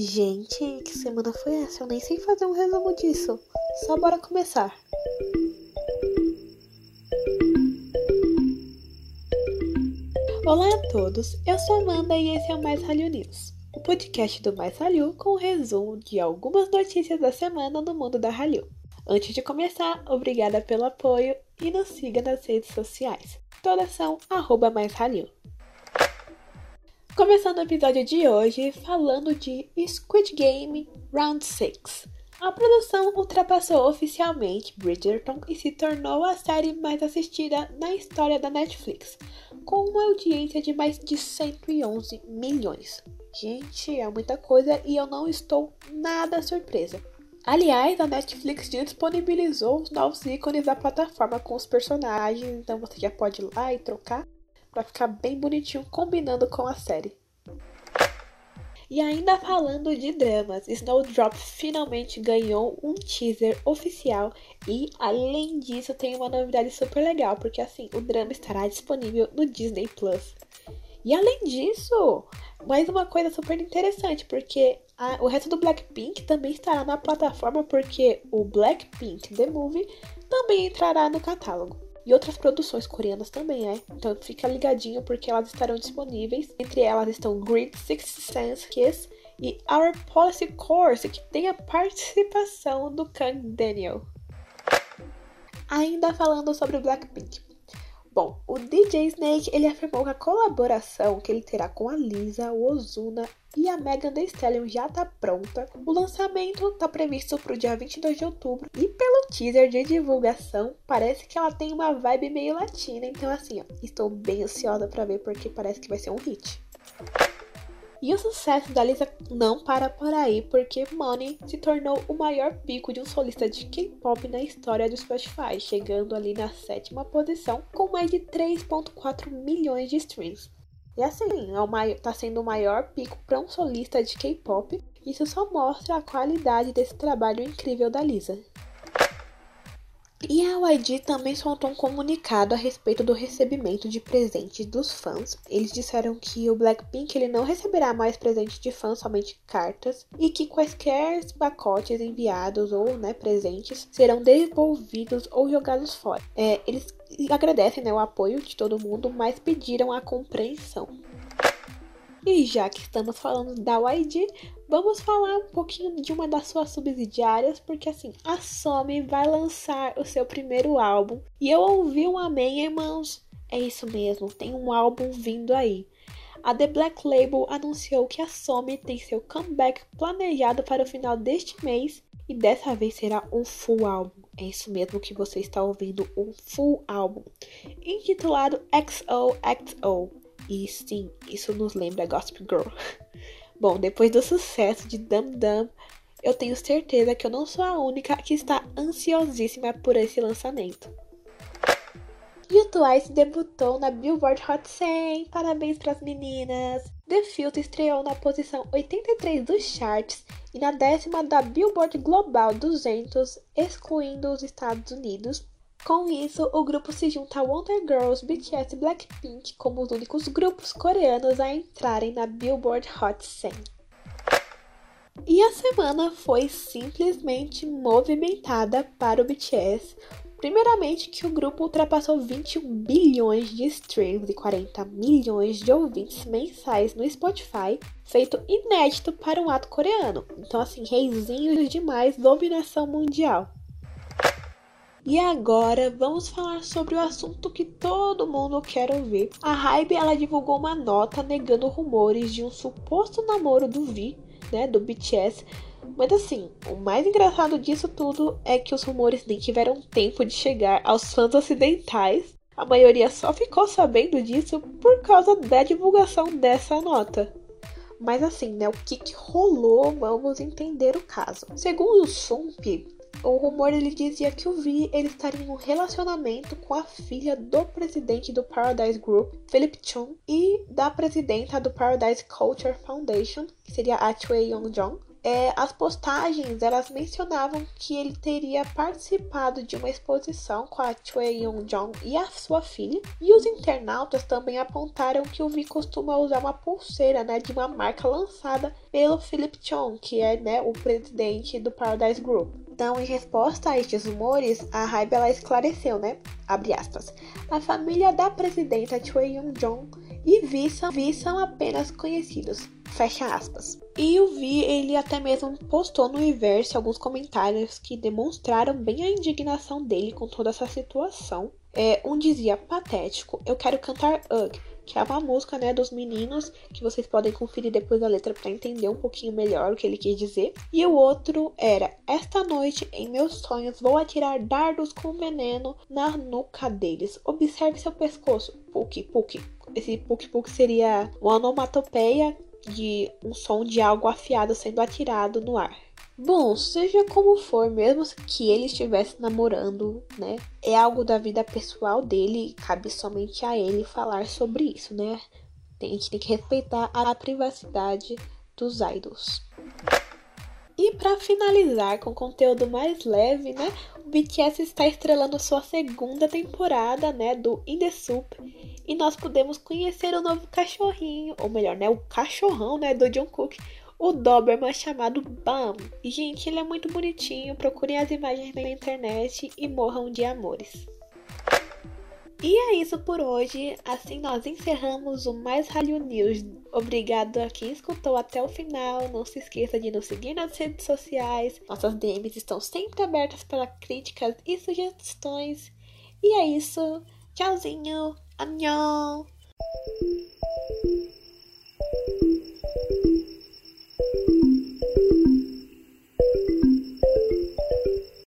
Gente, que semana foi essa? Eu nem sei fazer um resumo disso. Só bora começar. Olá a todos, eu sou Amanda e esse é o Mais Hallyu News, o podcast do Mais Hallyu com um resumo de algumas notícias da semana no mundo da Hallyu. Antes de começar, obrigada pelo apoio e nos siga nas redes sociais. Todas são arroba mais. Começando o episódio de hoje falando de Squid Game Round 6. A produção ultrapassou oficialmente Bridgerton e se tornou a série mais assistida na história da Netflix, com uma audiência de mais de 111 milhões. Gente, é muita coisa e eu não estou nada surpresa. Aliás, a Netflix disponibilizou os novos ícones da plataforma com os personagens, então você já pode ir lá e trocar para ficar bem bonitinho combinando com a série. E ainda falando de dramas, Snowdrop finalmente ganhou um teaser oficial e além disso tem uma novidade super legal, porque assim, o drama estará disponível no Disney Plus. E além disso, mais uma coisa super interessante, porque a, o resto do Blackpink também estará na plataforma, porque o Blackpink The Movie também entrará no catálogo e outras produções coreanas também, é. Então fica ligadinho porque elas estarão disponíveis. Entre elas estão Grid Sixth Sense Kiss e Our Policy Course, que tem a participação do Kang Daniel. Ainda falando sobre Blackpink. Bom, o DJ Snake ele afirmou que a colaboração que ele terá com a Lisa, o Ozuna e a Megan Thee Stallion já está pronta. O lançamento está previsto para o dia 22 de outubro e pelo teaser de divulgação parece que ela tem uma vibe meio latina, então assim, ó, estou bem ansiosa para ver porque parece que vai ser um hit. E o sucesso da Lisa não para por aí, porque Money se tornou o maior pico de um solista de K-pop na história do Spotify, chegando ali na sétima posição com mais de 3.4 milhões de streams. E assim, é uma, tá sendo o maior pico para um solista de K-pop. Isso só mostra a qualidade desse trabalho incrível da Lisa. E a YG também soltou um comunicado a respeito do recebimento de presentes dos fãs. Eles disseram que o Blackpink ele não receberá mais presentes de fãs, somente cartas, e que quaisquer pacotes enviados ou né, presentes serão devolvidos ou jogados fora. É, eles agradecem né, o apoio de todo mundo, mas pediram a compreensão. E já que estamos falando da YG, vamos falar um pouquinho de uma das suas subsidiárias, porque assim, a Somi vai lançar o seu primeiro álbum. E eu ouvi um amém, irmãos. É isso mesmo, tem um álbum vindo aí. A The Black Label anunciou que a Somi tem seu comeback planejado para o final deste mês e dessa vez será um full álbum. É isso mesmo que você está ouvindo, um full álbum, intitulado XOXO. E sim, isso nos lembra Gossip Girl. Bom, depois do sucesso de Dum Dum, eu tenho certeza que eu não sou a única que está ansiosíssima por esse lançamento. E o Twice debutou na Billboard Hot 100. Parabéns para as meninas! The Filter estreou na posição 83 dos charts e na décima da Billboard Global 200, excluindo os Estados Unidos, com isso, o grupo se junta a Wonder Girls, BTS e Blackpink como os únicos grupos coreanos a entrarem na Billboard Hot 100. E a semana foi simplesmente movimentada para o BTS. Primeiramente, que o grupo ultrapassou 21 bilhões de streams e 40 milhões de ouvintes mensais no Spotify, feito inédito para um ato coreano. Então, assim, reizinhos demais, dominação mundial. E agora vamos falar sobre o assunto que todo mundo quer ouvir. A Hybe ela divulgou uma nota negando rumores de um suposto namoro do V, né, do BTS. Mas assim, o mais engraçado disso tudo é que os rumores nem tiveram tempo de chegar aos fãs ocidentais. A maioria só ficou sabendo disso por causa da divulgação dessa nota. Mas assim, né, o que, que rolou? Vamos entender o caso. Segundo o Sump, o rumor ele dizia que o Vi ele estaria em um relacionamento com a filha do presidente do Paradise Group, Philip Chung, e da presidenta do Paradise Culture Foundation, que seria a Choi Young-jong. É, as postagens elas mencionavam que ele teria participado de uma exposição com a Choi Yoon-jong e a sua filha. E os internautas também apontaram que o Vi costuma usar uma pulseira né, de uma marca lançada pelo Philip Chong, que é né, o presidente do Paradise Group. Então, em resposta a estes rumores, a Hybe ela esclareceu, né? Abre aspas. A família da presidenta Choi Yoon-jong e Vi são, Vi são apenas conhecidos. Fecha aspas. E o Vi, ele até mesmo postou no Inverse alguns comentários que demonstraram bem a indignação dele com toda essa situação. É, um dizia patético, eu quero cantar Ugh, que é uma música né, dos meninos, que vocês podem conferir depois da letra para entender um pouquinho melhor o que ele quis dizer. E o outro era: Esta noite, em meus sonhos, vou atirar dardos com veneno na nuca deles. Observe seu pescoço. Puk, puk. Esse puk puk seria uma onomatopeia de um som de algo afiado sendo atirado no ar. Bom, seja como for, mesmo que ele estivesse namorando, né? É algo da vida pessoal dele, cabe somente a ele falar sobre isso, né? A gente tem que respeitar a privacidade dos idols. E para finalizar com conteúdo mais leve, né? O BTS está estrelando sua segunda temporada, né, do In The Soup, e nós podemos conhecer o novo cachorrinho, ou melhor, né, o cachorrão, né, do Jungkook, o Doberman chamado Bam. Gente, ele é muito bonitinho. Procurem as imagens na internet e morram de amores. E é isso por hoje. Assim nós encerramos o Mais Ralho News. Obrigado a quem escutou até o final. Não se esqueça de nos seguir nas redes sociais. Nossas DMs estão sempre abertas para críticas e sugestões. E é isso. Tchauzinho. Annyeong.